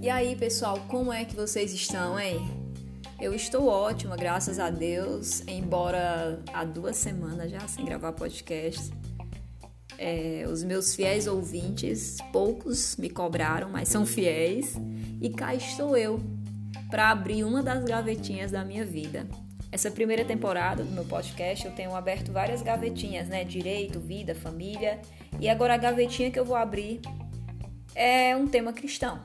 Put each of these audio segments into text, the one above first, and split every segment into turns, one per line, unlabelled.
E aí, pessoal, como é que vocês estão, hein? Eu estou ótima, graças a Deus, embora há duas semanas já sem gravar podcast. É, os meus fiéis ouvintes, poucos me cobraram, mas são fiéis, e cá estou eu para abrir uma das gavetinhas da minha vida. Essa primeira temporada do meu podcast eu tenho aberto várias gavetinhas, né? Direito, vida, família. E agora a gavetinha que eu vou abrir é um tema cristão,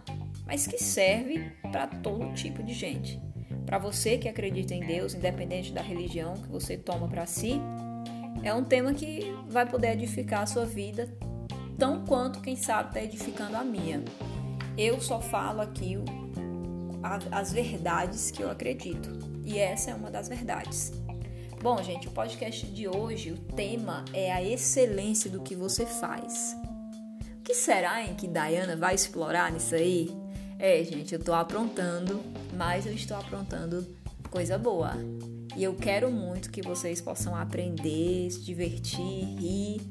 mas que serve para todo tipo de gente. Para você que acredita em Deus, independente da religião que você toma para si, é um tema que vai poder edificar a sua vida, tão quanto, quem sabe, está edificando a minha. Eu só falo aqui as verdades que eu acredito. E essa é uma das verdades. Bom, gente, o podcast de hoje, o tema é a excelência do que você faz. O que será em que Diana vai explorar nisso aí? É, gente, eu tô aprontando, mas eu estou aprontando coisa boa. E eu quero muito que vocês possam aprender, se divertir, rir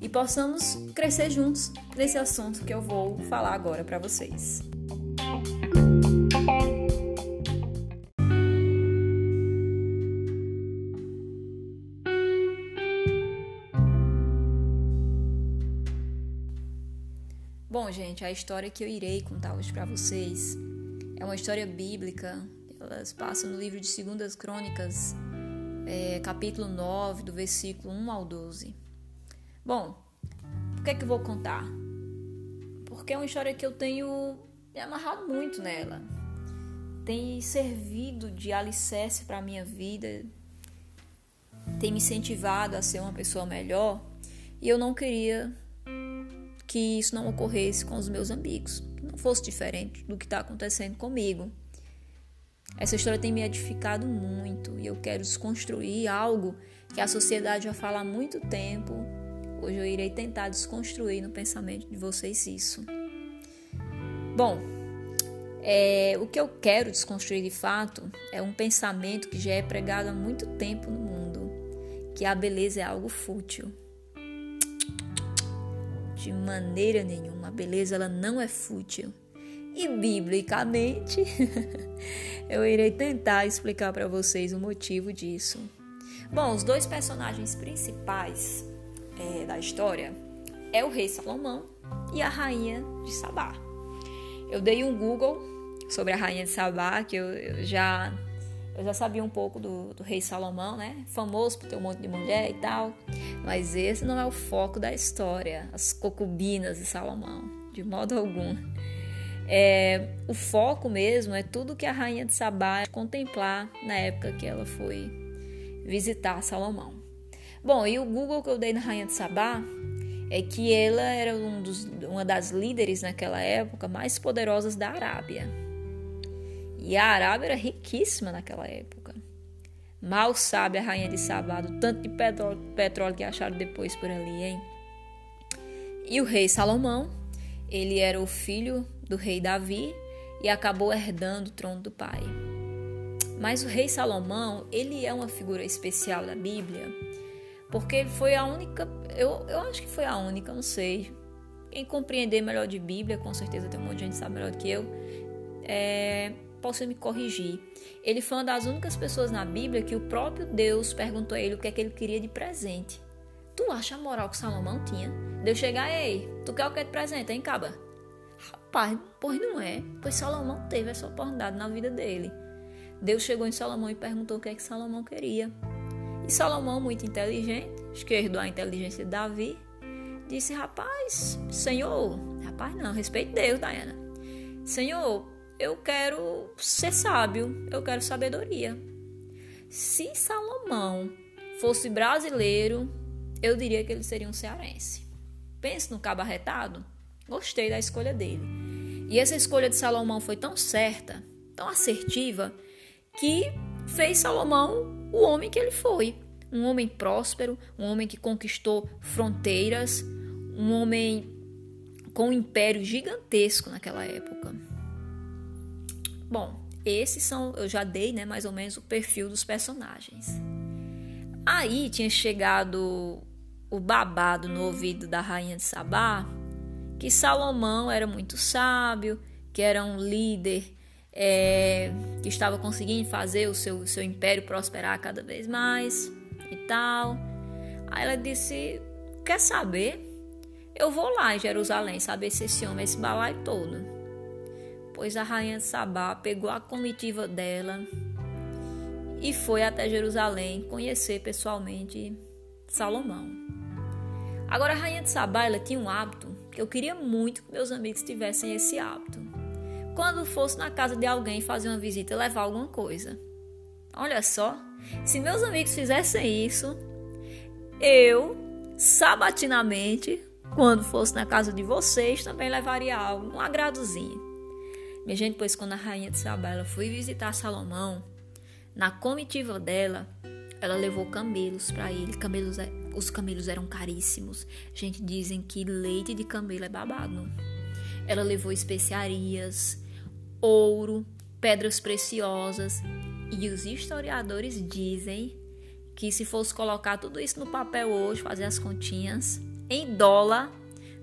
e possamos crescer juntos nesse assunto que eu vou falar agora para vocês. Gente, a história que eu irei contar hoje para vocês é uma história bíblica. Elas passam no livro de Segundas Crônicas, é, capítulo 9, do versículo 1 ao 12. Bom, por que é que eu vou contar? Porque é uma história que eu tenho me amarrado muito nela. Tem servido de alicerce para a minha vida, tem me incentivado a ser uma pessoa melhor e eu não queria que isso não ocorresse com os meus amigos, que não fosse diferente do que está acontecendo comigo. Essa história tem me edificado muito e eu quero desconstruir algo que a sociedade já fala há muito tempo. Hoje eu irei tentar desconstruir no pensamento de vocês isso. Bom, é, o que eu quero desconstruir de fato é um pensamento que já é pregado há muito tempo no mundo, que a beleza é algo fútil. De maneira nenhuma, a beleza ela não é fútil. E biblicamente, eu irei tentar explicar para vocês o motivo disso. Bom, os dois personagens principais é, da história é o rei Salomão e a rainha de Sabá. Eu dei um Google sobre a rainha de Sabá, que eu, eu já eu já sabia um pouco do, do, rei Salomão, né? Famoso por ter um monte de mulher e tal. Mas esse não é o foco da história, as concubinas de Salomão, de modo algum. É, o foco mesmo é tudo que a rainha de Sabá contemplar na época que ela foi visitar Salomão. Bom, e o Google que eu dei na rainha de Sabá é que ela era um dos, uma das líderes naquela época mais poderosas da Arábia. E a Arábia era riquíssima naquela época. Mal sabe a rainha de Sabá do tanto de petróleo, que acharam depois por ali, hein? E o rei Salomão, ele era o filho do rei Davi e acabou herdando o trono do pai. Mas o rei Salomão, ele é uma figura especial da Bíblia, porque foi a única, eu, eu acho que foi a única, não sei. Quem compreender melhor de Bíblia, com certeza tem um monte de gente que sabe melhor do que eu, é, possa me corrigir. Ele foi uma das únicas pessoas na Bíblia que o próprio Deus perguntou a ele o que é que ele queria de presente. Tu acha a moral que Salomão tinha? Deus chegar, ei, tu quer o que é de presente, hein, caba? Rapaz, pois não é. Pois Salomão teve essa oportunidade na vida dele. Deus chegou em Salomão e perguntou o que é que Salomão queria. E Salomão, muito inteligente, esquerdou a inteligência de Davi, disse: Rapaz, Senhor, rapaz, não, respeite Deus, Diana. Senhor, eu quero ser sábio, eu quero sabedoria. Se Salomão fosse brasileiro, eu diria que ele seria um cearense. Pense no cabo arretado? Gostei da escolha dele. E essa escolha de Salomão foi tão certa, tão assertiva, que fez Salomão o homem que ele foi. Um homem próspero, um homem que conquistou fronteiras, um homem com um império gigantesco naquela época. Bom, esses são, eu já dei, né, mais ou menos o perfil dos personagens. Aí tinha chegado o babado no ouvido da rainha de Sabá que Salomão era muito sábio, que era um líder é, que estava conseguindo fazer o seu, seu império prosperar cada vez mais e tal. Aí ela disse: Quer saber? Eu vou lá em Jerusalém saber se esse homem esse balai todo. Pois a rainha de Sabá pegou a comitiva dela e foi até Jerusalém conhecer pessoalmente Salomão. Agora a rainha de Sabá ela tinha um hábito que eu queria muito que meus amigos tivessem esse hábito. Quando fosse na casa de alguém fazer uma visita, levar alguma coisa. Olha só, se meus amigos fizessem isso, eu, sabatinamente, quando fosse na casa de vocês, também levaria algo, um agradozinho. Minha gente, pois quando a rainha de Sabela foi visitar Salomão, na comitiva dela, ela levou camelos para ele. Camelos, é, os camelos eram caríssimos. Gente, dizem que leite de camelo é babado. Ela levou especiarias, ouro, pedras preciosas. E os historiadores dizem que se fosse colocar tudo isso no papel hoje, fazer as continhas, em dólar,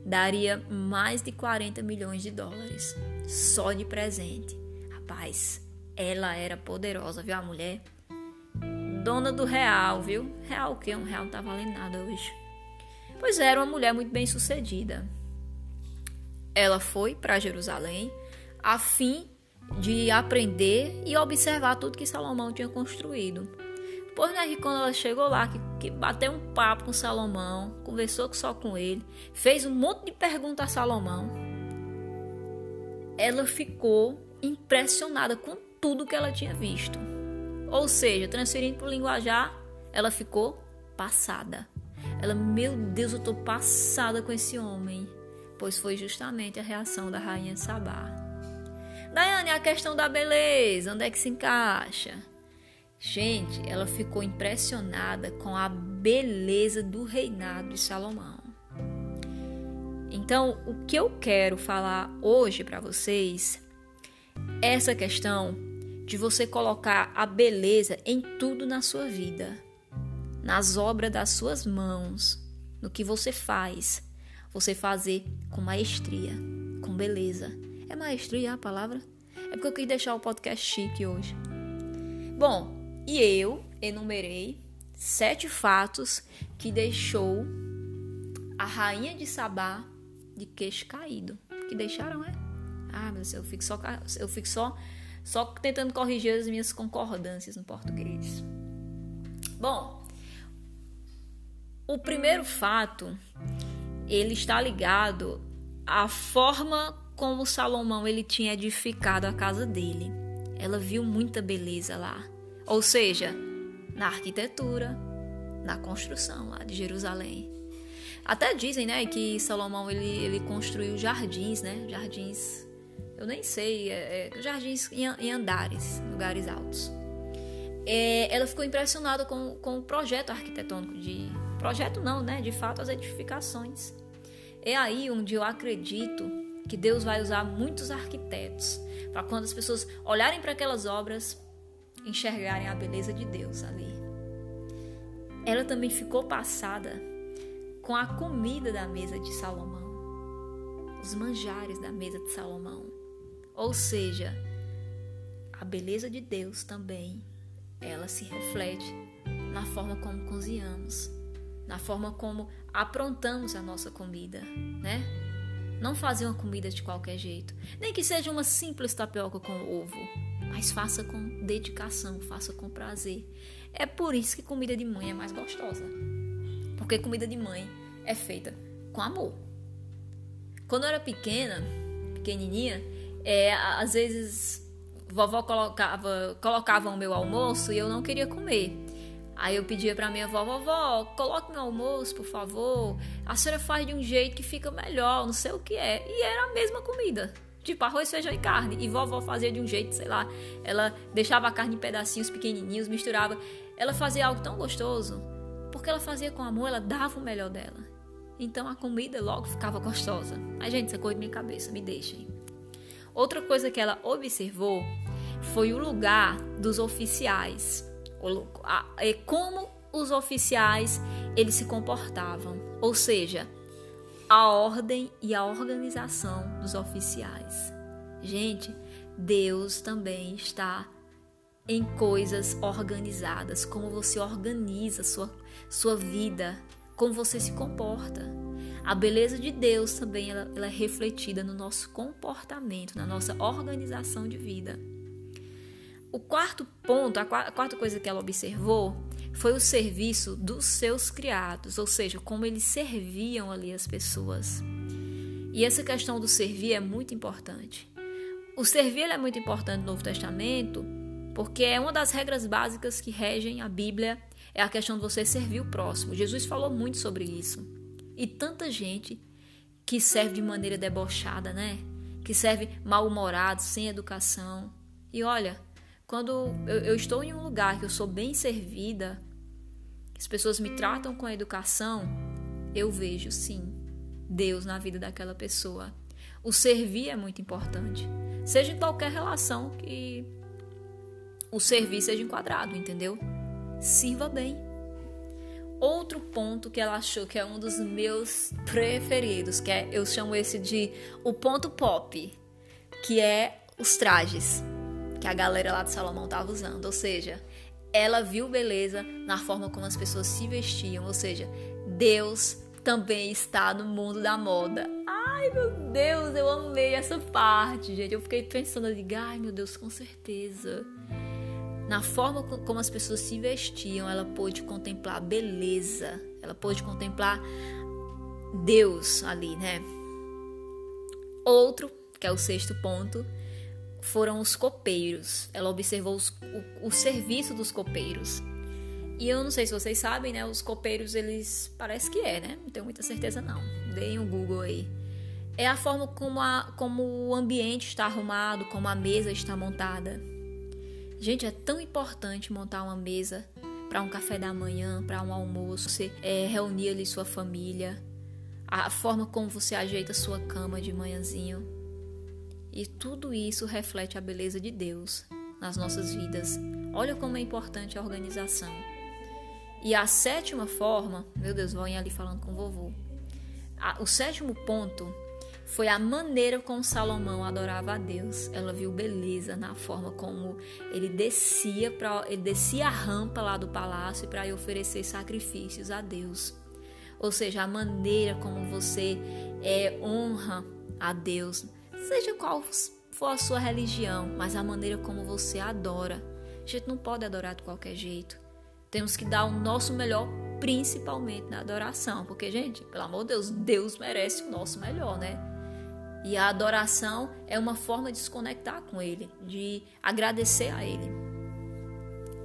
daria mais de 40 milhões de dólares. Só de presente. Rapaz, ela era poderosa, viu a mulher? dona do real, viu? Real o quê? Um real não tá valendo nada hoje. Pois era uma mulher muito bem sucedida. Ela foi para Jerusalém a fim de aprender e observar tudo que Salomão tinha construído. Pois né, que quando ela chegou lá, que, que bateu um papo com Salomão, conversou só com ele, fez um monte de perguntas a Salomão, ela ficou impressionada com tudo que ela tinha visto. Ou seja, transferindo para o linguajar, ela ficou passada. Ela, meu Deus, eu tô passada com esse homem. Pois foi justamente a reação da rainha Sabá. Daiane, a questão da beleza, onde é que se encaixa? Gente, ela ficou impressionada com a beleza do reinado de Salomão. Então, o que eu quero falar hoje para vocês é essa questão de você colocar a beleza em tudo na sua vida, nas obras das suas mãos, no que você faz. Você fazer com maestria, com beleza. É maestria a palavra? É porque eu quis deixar o podcast chique hoje. Bom, e eu enumerei sete fatos que deixou a rainha de Sabá de queixo caído. Que deixaram, é? Ah, mas eu fico só, eu fico só só tentando corrigir as minhas concordâncias no português. Bom, o primeiro fato, ele está ligado à forma como Salomão ele tinha edificado a casa dele. Ela viu muita beleza lá, ou seja, na arquitetura, na construção lá de Jerusalém. Até dizem, né, que Salomão ele, ele construiu jardins, né, jardins eu nem sei, é, é, jardins em, em, andares, lugares altos. É, ela ficou impressionada com, com o projeto arquitetônico de projeto não, né? De fato as edificações. É aí onde eu acredito que Deus vai usar muitos arquitetos para quando as pessoas olharem para aquelas obras enxergarem a beleza de Deus ali. Ela também ficou passada com a comida da mesa de Salomão, os manjares da mesa de Salomão. Ou seja, a beleza de Deus também, ela se reflete na forma como cozinhamos, na forma como aprontamos a nossa comida, né? Não fazer uma comida de qualquer jeito, nem que seja uma simples tapioca com ovo, mas faça com dedicação, faça com prazer. É por isso que comida de mãe é mais gostosa. Porque comida de mãe é feita com amor. Quando eu era pequena, pequenininha, é, às vezes vovó colocava, colocava o meu almoço e eu não queria comer. Aí eu pedia para minha avó, vovó, coloque meu almoço, por favor. A senhora faz de um jeito que fica melhor, não sei o que é. E era a mesma comida. Tipo arroz, feijão e carne. E vovó fazia de um jeito, sei lá. Ela deixava a carne em pedacinhos pequenininhos, misturava. Ela fazia algo tão gostoso. Porque ela fazia com amor, ela dava o melhor dela. Então a comida logo ficava gostosa. Ai, gente, isso é coisa de minha cabeça, me deixem. Outra coisa que ela observou foi o lugar dos oficiais, é como os oficiais eles se comportavam, ou seja, a ordem e a organização dos oficiais. Gente, Deus também está em coisas organizadas, como você organiza sua, sua vida, como você se comporta. A beleza de Deus também ela, ela é refletida no nosso comportamento, na nossa organização de vida. O quarto ponto, a quarta coisa que ela observou foi o serviço dos seus criados, ou seja, como eles serviam ali as pessoas. E essa questão do servir é muito importante. O servir é muito importante no Novo Testamento porque é uma das regras básicas que regem a Bíblia é a questão de você servir o próximo. Jesus falou muito sobre isso. E tanta gente que serve de maneira debochada, né? Que serve mal-humorado, sem educação. E olha, quando eu, eu, estou em um lugar que eu sou bem servida, as pessoas me tratam com educação, eu vejo sim Deus na vida daquela pessoa. O servir é muito importante, seja em qualquer relação que o servir seja enquadrado, entendeu? Sirva bem. Outro ponto que ela achou que é um dos meus preferidos, que é eu chamo esse de o ponto pop, que é os trajes que a galera lá de Salomão estava usando. Ou seja, ela viu beleza na forma como as pessoas se vestiam. Ou seja, Deus também está no mundo da moda. Ai, meu Deus, eu amei essa parte, gente. Eu fiquei pensando ali, ai, meu Deus, com certeza. Na forma como as pessoas se vestiam, ela pôde contemplar beleza. Ela pôde contemplar Deus ali, né? Outro, que é o sexto ponto, foram os copeiros. Ela observou os, o, o, serviço dos copeiros. E eu não sei se vocês sabem, né? Os copeiros, eles. Parece que é, né? Não tenho muita certeza, não. Deem um Google aí. É a forma como, a, como o ambiente está arrumado, como a mesa está montada. Gente, é tão importante montar uma mesa para um café da manhã, para um almoço, você é, reunir ali sua família, a forma como você ajeita sua cama de manhãzinho. E tudo isso reflete a beleza de Deus nas nossas vidas. Olha como é importante a organização. E a sétima forma, meu Deus, vou ali falando com o vovô. o sétimo ponto foi a maneira como Salomão adorava a Deus. Ela viu beleza na forma como ele descia para ele descia a rampa lá do palácio para oferecer sacrifícios a Deus. Ou seja, a maneira como você é, honra a Deus Seja qual for a sua religião, mas a maneira como você adora. A gente não pode adorar de qualquer jeito. Temos que dar o nosso melhor, principalmente na adoração. Porque, gente, pelo amor de Deus, Deus merece o nosso melhor, né? E a adoração é uma forma de se conectar com Ele, de agradecer a Ele.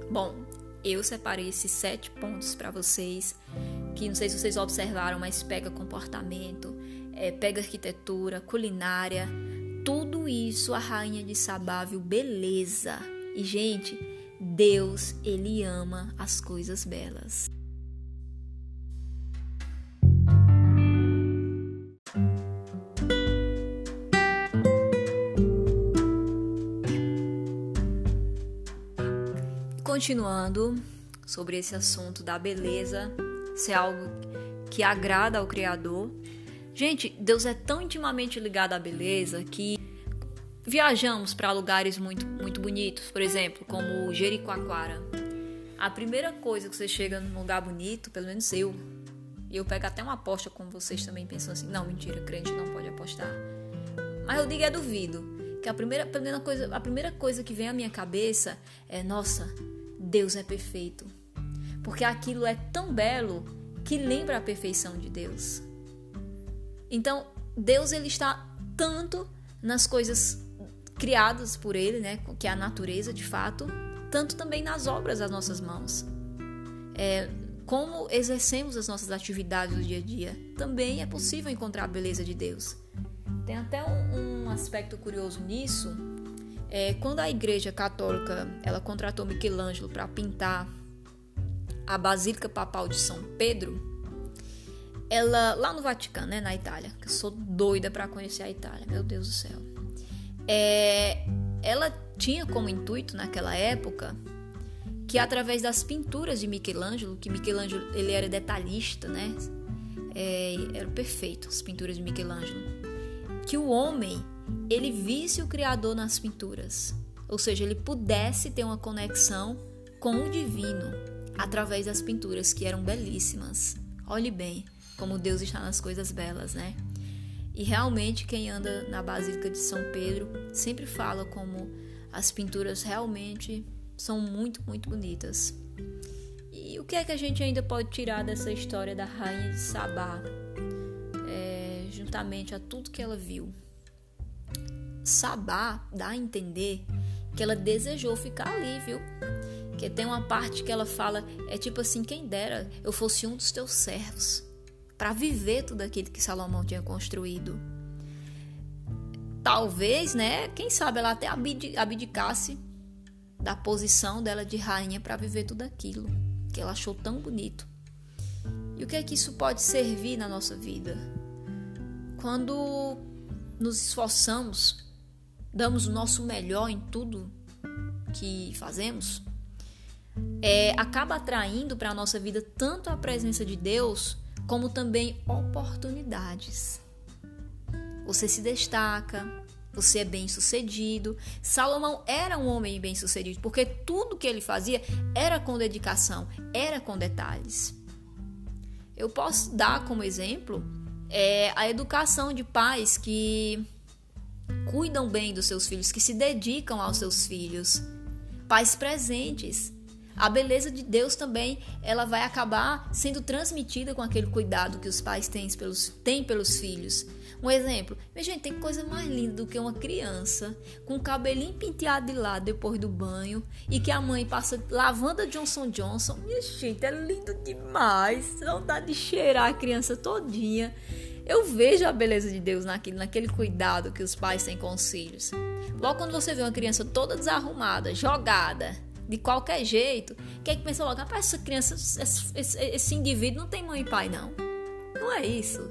Bom, eu separei esses sete pontos para vocês, que não sei se vocês observaram, mas pega comportamento, é, pega arquitetura, culinária, tudo isso a rainha de Sabá viu beleza. E gente, Deus, ele ama as coisas belas. Continuando sobre esse assunto da beleza, ser é algo que agrada ao Criador, Gente, Deus é tão intimamente ligado à beleza que viajamos para lugares muito, muito bonitos, por exemplo, como Jericoacoara. A primeira coisa que você chega num lugar bonito, pelo menos eu, e eu pego até uma aposta com vocês também pensando assim, não, mentira, crente não pode apostar. Mas eu digo é duvido, que a primeira, a primeira coisa, a primeira coisa que vem à minha cabeça é, nossa, Deus é perfeito. Porque aquilo é tão belo que lembra a perfeição de Deus. Então, Deus ele está tanto nas coisas criadas por ele, né, que é a natureza de fato, tanto também nas obras das nossas mãos. É, como exercemos as nossas atividades do dia a dia, também é possível encontrar a beleza de Deus. Tem até um, um aspecto curioso nisso. É, quando a Igreja Católica ela contratou Michelangelo para pintar a Basílica Papal de São Pedro, ela lá no Vaticano, né, na Itália, que eu sou doida para conhecer a Itália, meu Deus do céu. É, ela tinha como intuito naquela época que através das pinturas de Michelangelo, que Michelangelo ele era detalhista, né? É, era perfeito as pinturas de Michelangelo, que o homem ele visse o Criador nas pinturas, ou seja, ele pudesse ter uma conexão com o divino através das pinturas que eram belíssimas. Olhe bem como Deus está nas coisas belas, né? E realmente quem anda na Basílica de São Pedro sempre fala como as pinturas realmente são muito, muito bonitas. E o que é que a gente ainda pode tirar dessa história da rainha de Sabá, é, juntamente a tudo que ela viu? Sabá dá a entender que ela desejou ficar ali, viu? Que tem uma parte que ela fala, é tipo assim, quem dera eu fosse um dos teus servos, para viver tudo aquilo que Salomão tinha construído. Talvez, né, quem sabe ela até abdicasse da posição dela de rainha para viver tudo aquilo que ela achou tão bonito. E o que é que isso pode servir na nossa vida? Quando nos esforçamos, damos o nosso melhor em tudo que fazemos, é, acaba atraindo para a nossa vida tanto a presença de Deus como também oportunidades. Você se destaca, você é bem sucedido. Salomão era um homem bem sucedido, porque tudo que ele fazia era com dedicação, era com detalhes. Eu posso dar como exemplo é, a educação de pais que cuidam bem dos seus filhos, que se dedicam aos seus filhos, pais presentes. A beleza de Deus também, ela vai acabar sendo transmitida com aquele cuidado que os pais têm pelos, têm pelos filhos. Um exemplo, minha gente, tem coisa mais linda do que uma criança com o cabelinho penteado de lado depois do banho e que a mãe passa lavanda Johnson Johnson. Minha gente, é lindo demais. Vontade de cheirar a criança todinha. Eu vejo a beleza de Deus naquele, naquele cuidado que os pais têm com os filhos. Logo quando você vê uma criança toda desarrumada, jogada, de qualquer jeito, quem é que pensa logo, rapaz, essa criança, esse, esse, esse indivíduo não tem mãe e pai, não. Não é isso.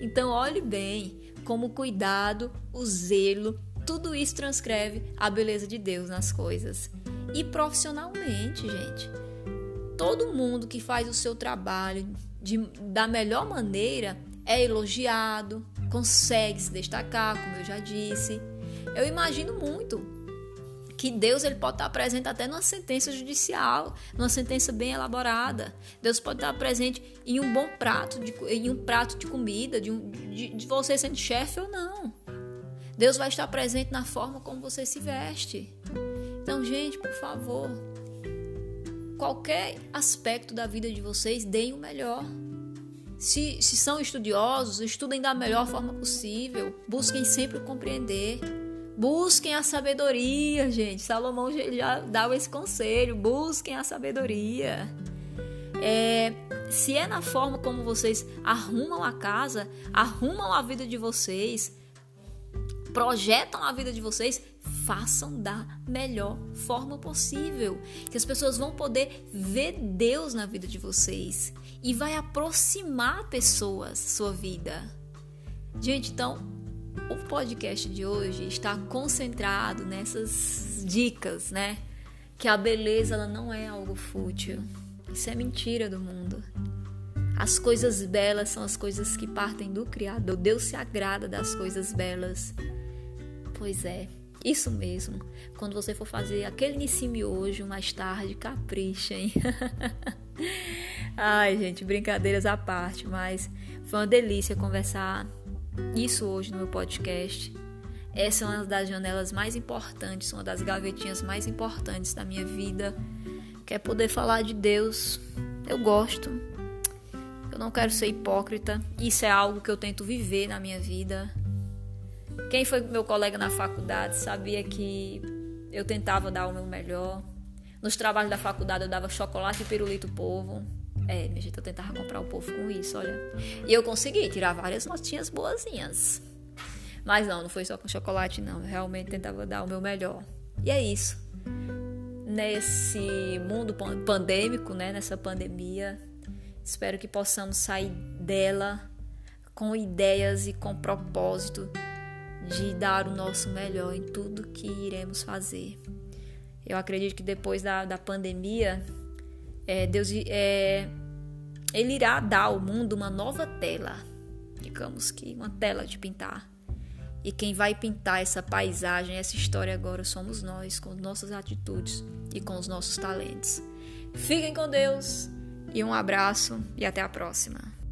Então olhe bem como o cuidado, o zelo, tudo isso transcreve a beleza de Deus nas coisas. E profissionalmente, gente. Todo mundo que faz o seu trabalho de, da melhor maneira é elogiado, consegue se destacar, como eu já disse. Eu imagino muito que Deus ele pode estar presente até numa sentença judicial, numa sentença bem elaborada. Deus pode estar presente em um bom prato, de, em um prato de comida, de, um, de, de você sendo chefe ou não. Deus vai estar presente na forma como você se veste. Então, gente, por favor, qualquer aspecto da vida de vocês, deem o melhor. Se, se são estudiosos, estudem da melhor forma possível. Busquem sempre compreender. Busquem a sabedoria, gente. Salomão já dá esse conselho. Busquem a sabedoria. É, se é na forma como vocês arrumam a casa, arrumam a vida de vocês, projetam a vida de vocês, façam da melhor forma possível. Que as pessoas vão poder ver Deus na vida de vocês e vai aproximar pessoas sua vida. Gente, então o podcast de hoje está concentrado nessas dicas, né? Que a beleza ela não é algo fútil. Isso é mentira do mundo. As coisas belas são as coisas que partem do Criador. Deus se agrada das coisas belas. Pois é, isso mesmo. Quando você for fazer aquele Nissime hoje, mais tarde, caprichem. Ai, gente, brincadeiras à parte, mas foi uma delícia conversar isso hoje no meu podcast. Essa é uma das janelas mais importantes, uma das gavetinhas mais importantes da minha vida, que é poder falar de Deus. Eu gosto. Eu não quero ser hipócrita. Isso é algo que eu tento viver na minha vida. Quem foi meu colega na faculdade sabia que eu tentava dar o meu melhor. Nos trabalhos da faculdade eu dava chocolate e pirulito povo. É, minha gente, eu tentava comprar o povo com isso, olha. E eu consegui tirar várias notinhas boazinhas. Mas não, não foi só com chocolate, não. Eu realmente tentava dar o meu melhor. E é isso. Nesse mundo pandêmico, né, nessa pandemia, espero que possamos sair dela com ideias e com propósito de dar o nosso melhor em tudo que iremos fazer. Eu acredito que depois da, da pandemia, é, Deus é, ele irá dar ao mundo uma nova tela, digamos que uma tela de pintar. E quem vai pintar essa paisagem, essa história agora somos nós, com nossas atitudes e com os nossos talentos. Fiquem com Deus e um abraço e até a próxima.